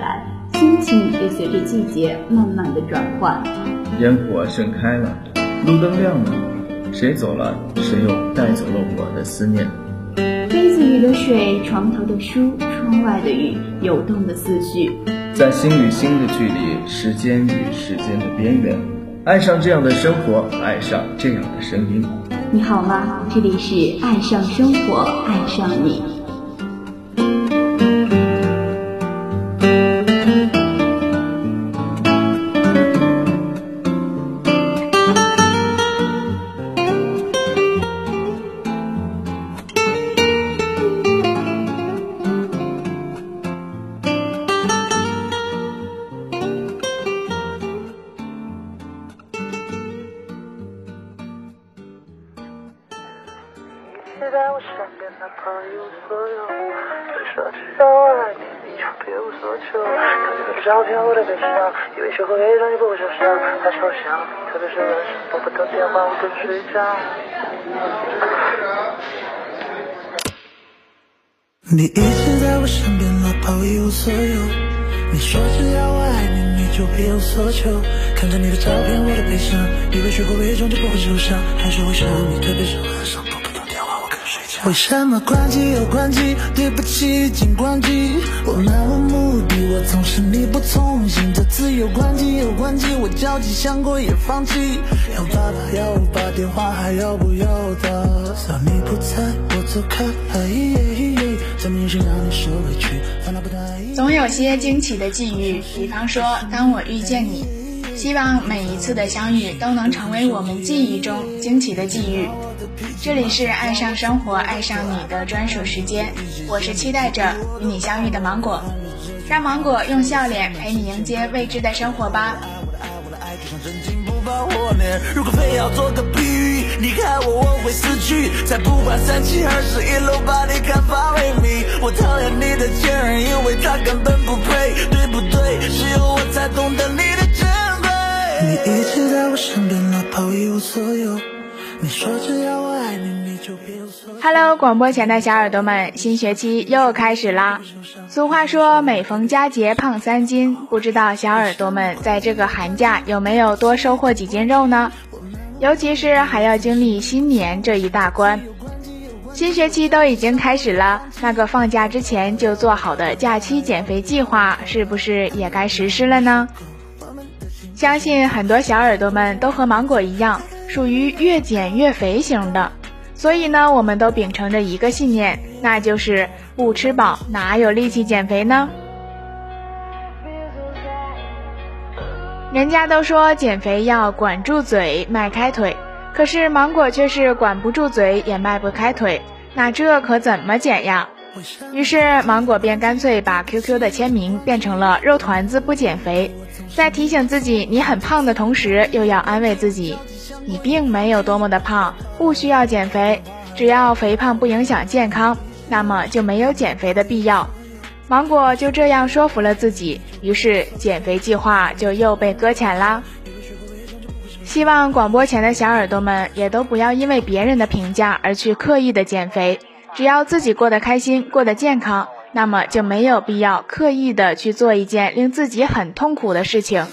来，心情也随着季节慢慢的转换。烟火盛开了，路灯亮了，谁走了，谁又带走了我的思念。杯子里的水，床头的书，窗外的雨，游动的思绪，在心与心的距离，时间与时间的边缘，爱上这样的生活，爱上这样的声音。你好吗？这里是爱上生活，爱上你。以为学会伪装就不会受伤，太抽象，特别是晚上拨不到电话我更睡着。你一直在我身边，哪怕我一无所有。你说只要我爱你，你就别无所求。看着你的照片，我的悲伤，以为学会伪装就不会受伤，还是会想你，特别是晚上。为什么关机又关机？对不起，已经关机。我漫无目的，我总是你不从心。这次又关机又关机，我焦急想过也放弃。要爸爸要我把电话还要不要的？当你不在，我走开。这明显让你受委屈，烦恼不太。总有些惊奇的际遇，比方说，当我遇见你，希望每一次的相遇都能成为我们记忆中惊奇的际遇。这里是爱上生活、爱上你的专属时间，我是期待着与你相遇的芒果，让芒果用笑脸陪你迎接未知的生活吧。如果非要做个比喻，离开我我会死去，才不管三七二十一楼把你看发为迷。我讨厌你的前任，因为他根本不配，对不对？只有我才懂得你的珍贵。你一直在我身边，哪怕我一无所有。Hello，广播前的小耳朵们，新学期又开始啦！俗话说，每逢佳节胖三斤，不知道小耳朵们在这个寒假有没有多收获几斤肉呢？尤其是还要经历新年这一大关，新学期都已经开始了，那个放假之前就做好的假期减肥计划，是不是也该实施了呢？相信很多小耳朵们都和芒果一样。属于越减越肥型的，所以呢，我们都秉承着一个信念，那就是不吃饱哪有力气减肥呢？人家都说减肥要管住嘴，迈开腿，可是芒果却是管不住嘴，也迈不开腿，那这可怎么减呀？于是芒果便干脆把 QQ 的签名变成了“肉团子不减肥”，在提醒自己你很胖的同时，又要安慰自己。你并没有多么的胖，不需要减肥，只要肥胖不影响健康，那么就没有减肥的必要。芒果就这样说服了自己，于是减肥计划就又被搁浅啦。希望广播前的小耳朵们也都不要因为别人的评价而去刻意的减肥，只要自己过得开心、过得健康，那么就没有必要刻意的去做一件令自己很痛苦的事情。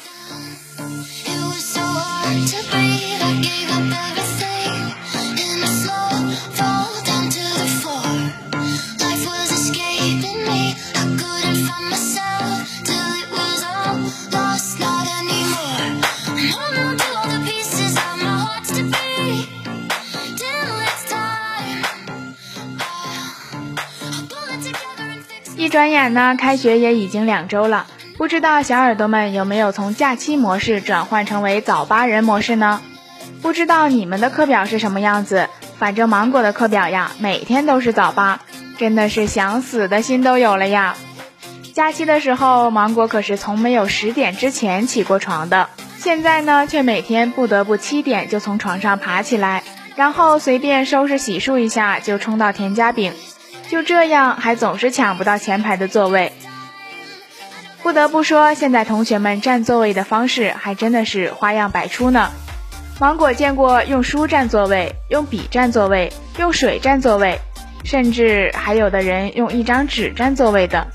转眼呢，开学也已经两周了，不知道小耳朵们有没有从假期模式转换成为早八人模式呢？不知道你们的课表是什么样子？反正芒果的课表呀，每天都是早八，真的是想死的心都有了呀。假期的时候，芒果可是从没有十点之前起过床的，现在呢，却每天不得不七点就从床上爬起来，然后随便收拾洗漱一下就冲到田家饼。就这样，还总是抢不到前排的座位。不得不说，现在同学们占座位的方式还真的是花样百出呢。芒果见过用书占座位、用笔占座位、用水占座位，甚至还有的人用一张纸占座位的。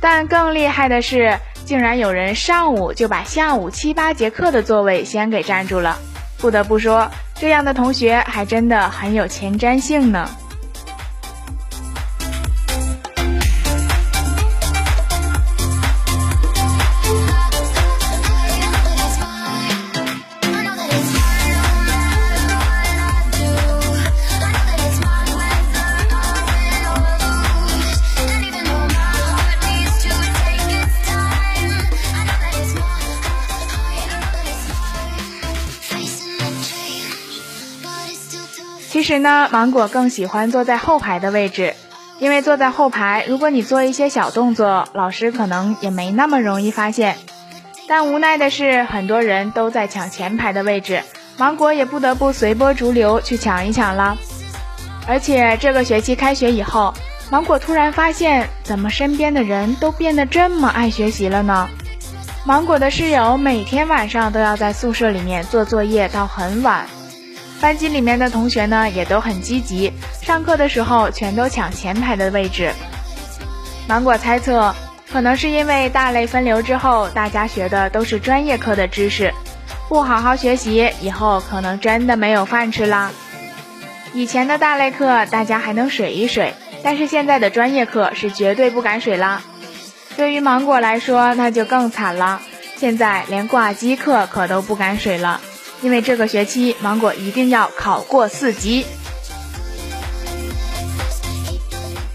但更厉害的是，竟然有人上午就把下午七八节课的座位先给占住了。不得不说，这样的同学还真的很有前瞻性呢。其实呢，芒果更喜欢坐在后排的位置，因为坐在后排，如果你做一些小动作，老师可能也没那么容易发现。但无奈的是，很多人都在抢前排的位置，芒果也不得不随波逐流去抢一抢了。而且这个学期开学以后，芒果突然发现，怎么身边的人都变得这么爱学习了呢？芒果的室友每天晚上都要在宿舍里面做作业到很晚。班级里面的同学呢也都很积极，上课的时候全都抢前排的位置。芒果猜测，可能是因为大类分流之后，大家学的都是专业课的知识，不好好学习，以后可能真的没有饭吃啦。以前的大类课大家还能水一水，但是现在的专业课是绝对不敢水啦。对于芒果来说，那就更惨了，现在连挂机课可都不敢水了。因为这个学期芒果一定要考过四级，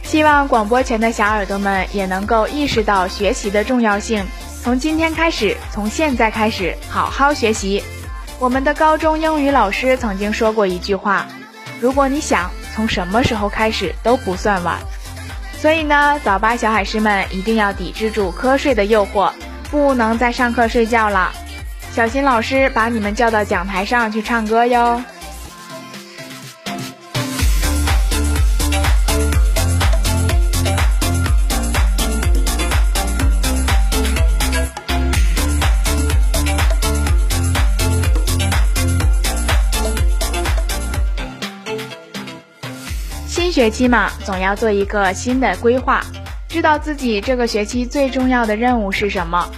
希望广播前的小耳朵们也能够意识到学习的重要性。从今天开始，从现在开始，好好学习。我们的高中英语老师曾经说过一句话：如果你想，从什么时候开始都不算晚。所以呢，早八小海狮们一定要抵制住瞌睡的诱惑，不能再上课睡觉了。小心老师把你们叫到讲台上去唱歌哟！新学期嘛，总要做一个新的规划，知道自己这个学期最重要的任务是什么。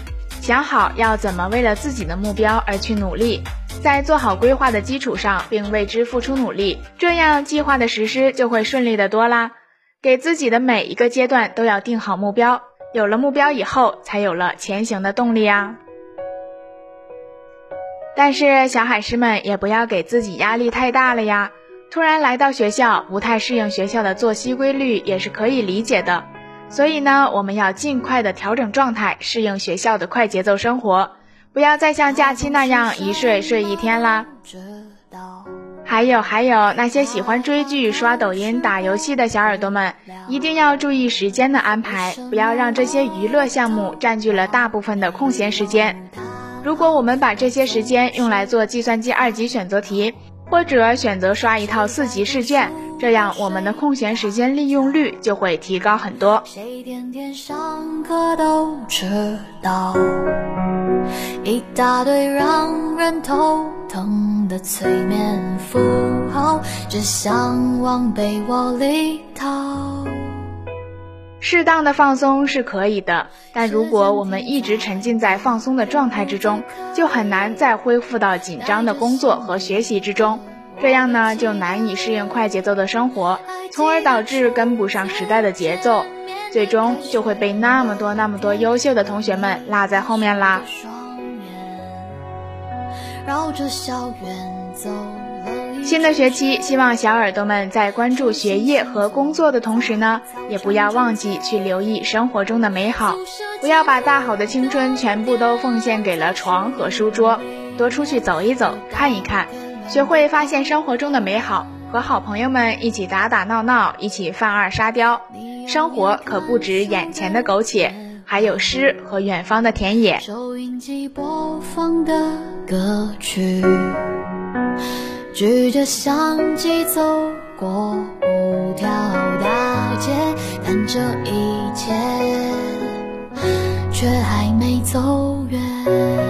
想好要怎么为了自己的目标而去努力，在做好规划的基础上，并为之付出努力，这样计划的实施就会顺利的多啦。给自己的每一个阶段都要定好目标，有了目标以后，才有了前行的动力啊。但是小海狮们也不要给自己压力太大了呀，突然来到学校，不太适应学校的作息规律，也是可以理解的。所以呢，我们要尽快的调整状态，适应学校的快节奏生活，不要再像假期那样一睡睡一天啦。还有还有，那些喜欢追剧、刷抖音、打游戏的小耳朵们，一定要注意时间的安排，不要让这些娱乐项目占据了大部分的空闲时间。如果我们把这些时间用来做计算机二级选择题，或者选择刷一套四级试卷。这样，我们的空闲时间利用率就会提高很多。谁天天上课都迟到，一大堆让人头疼的催眠符号，只想往被窝里逃。适当的放松是可以的，但如果我们一直沉浸在放松的状态之中，就很难再恢复到紧张的工作和学习之中。这样呢，就难以适应快节奏的生活，从而导致跟不上时代的节奏，最终就会被那么多那么多优秀的同学们落在后面啦。新的学期，希望小耳朵们在关注学业和工作的同时呢，也不要忘记去留意生活中的美好，不要把大好的青春全部都奉献给了床和书桌，多出去走一走，看一看。学会发现生活中的美好，和好朋友们一起打打闹闹，一起犯二沙雕。生活可不止眼前的苟且，还有诗和远方的田野。收音机播放的歌曲，举着相机走过五条大街，但这一切却还没走远。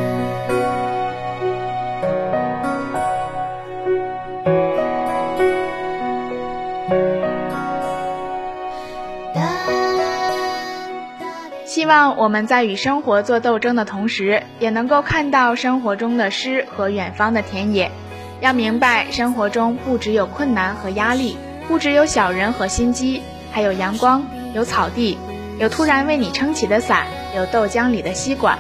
望我们在与生活做斗争的同时，也能够看到生活中的诗和远方的田野。要明白，生活中不只有困难和压力，不只有小人和心机，还有阳光，有草地，有突然为你撑起的伞，有豆浆里的吸管，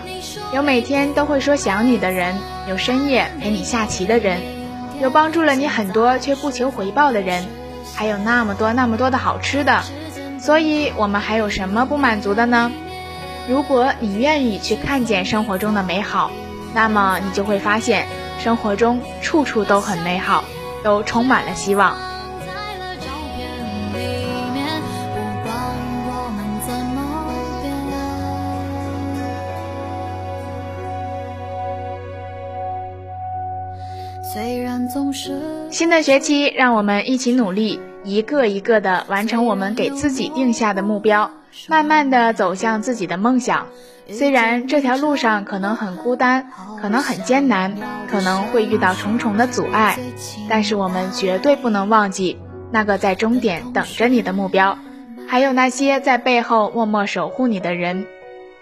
有每天都会说想你的人，有深夜陪你下棋的人，有帮助了你很多却不求回报的人，还有那么多那么多的好吃的。所以，我们还有什么不满足的呢？如果你愿意去看见生活中的美好，那么你就会发现。生活中处处都很美好，都充满了希望。新的学期，让我们一起努力，一个一个的完成我们给自己定下的目标，慢慢的走向自己的梦想。虽然这条路上可能很孤单，可能很艰难，可能会遇到重重的阻碍，但是我们绝对不能忘记那个在终点等着你的目标，还有那些在背后默默守护你的人，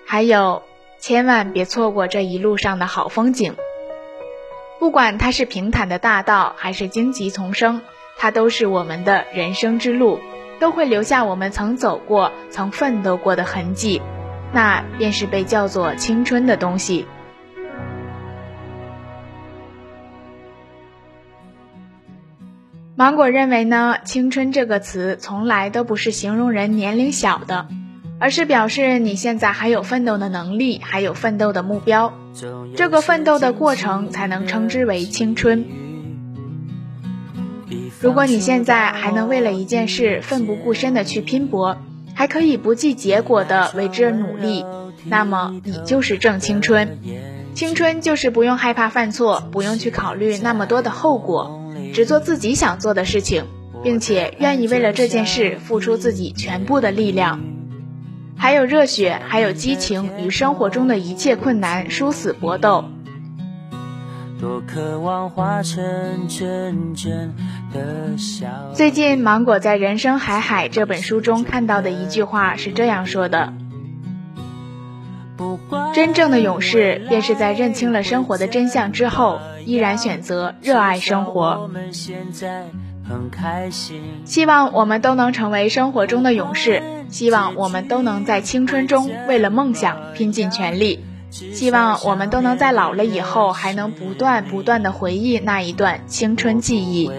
还有千万别错过这一路上的好风景。不管它是平坦的大道，还是荆棘丛生，它都是我们的人生之路，都会留下我们曾走过、曾奋斗过的痕迹。那便是被叫做青春的东西。芒果认为呢，青春这个词从来都不是形容人年龄小的，而是表示你现在还有奋斗的能力，还有奋斗的目标，这个奋斗的过程才能称之为青春。如果你现在还能为了一件事奋不顾身的去拼搏。还可以不计结果的为之努力，那么你就是正青春。青春就是不用害怕犯错，不用去考虑那么多的后果，只做自己想做的事情，并且愿意为了这件事付出自己全部的力量。还有热血，还有激情，与生活中的一切困难殊死搏斗。多渴望化成真正的笑。最近，芒果在《人生海海》这本书中看到的一句话是这样说的：“真正的勇士，便是在认清了生活的真相之后，依然选择热爱生活。”希望我们都能成为生活中的勇士，希望我们都能在青春中为了梦想拼尽全力。希望我们都能在老了以后，还能不断不断的回忆那一段青春记忆。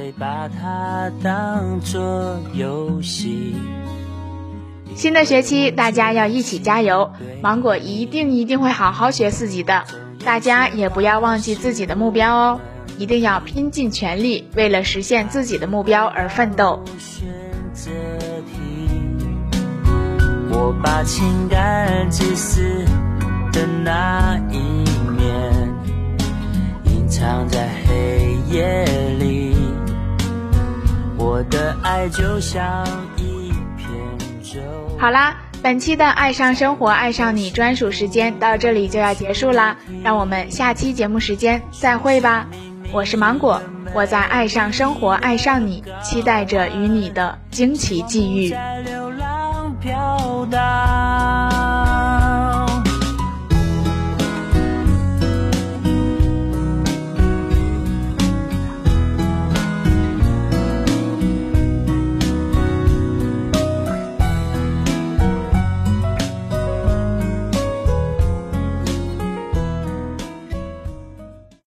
新的学期，大家要一起加油！芒果一定一定会好好学四级的，大家也不要忘记自己的目标哦，一定要拼尽全力，为了实现自己的目标而奋斗。我把情感。的那一面，隐藏在黑夜里。我的爱就像一片舟。好啦，本期的《爱上生活，爱上你》专属时间到这里就要结束啦，让我们下期节目时间再会吧。我是芒果，我在《爱上生活，爱上你》，期待着与你的惊奇际遇。在流浪飘荡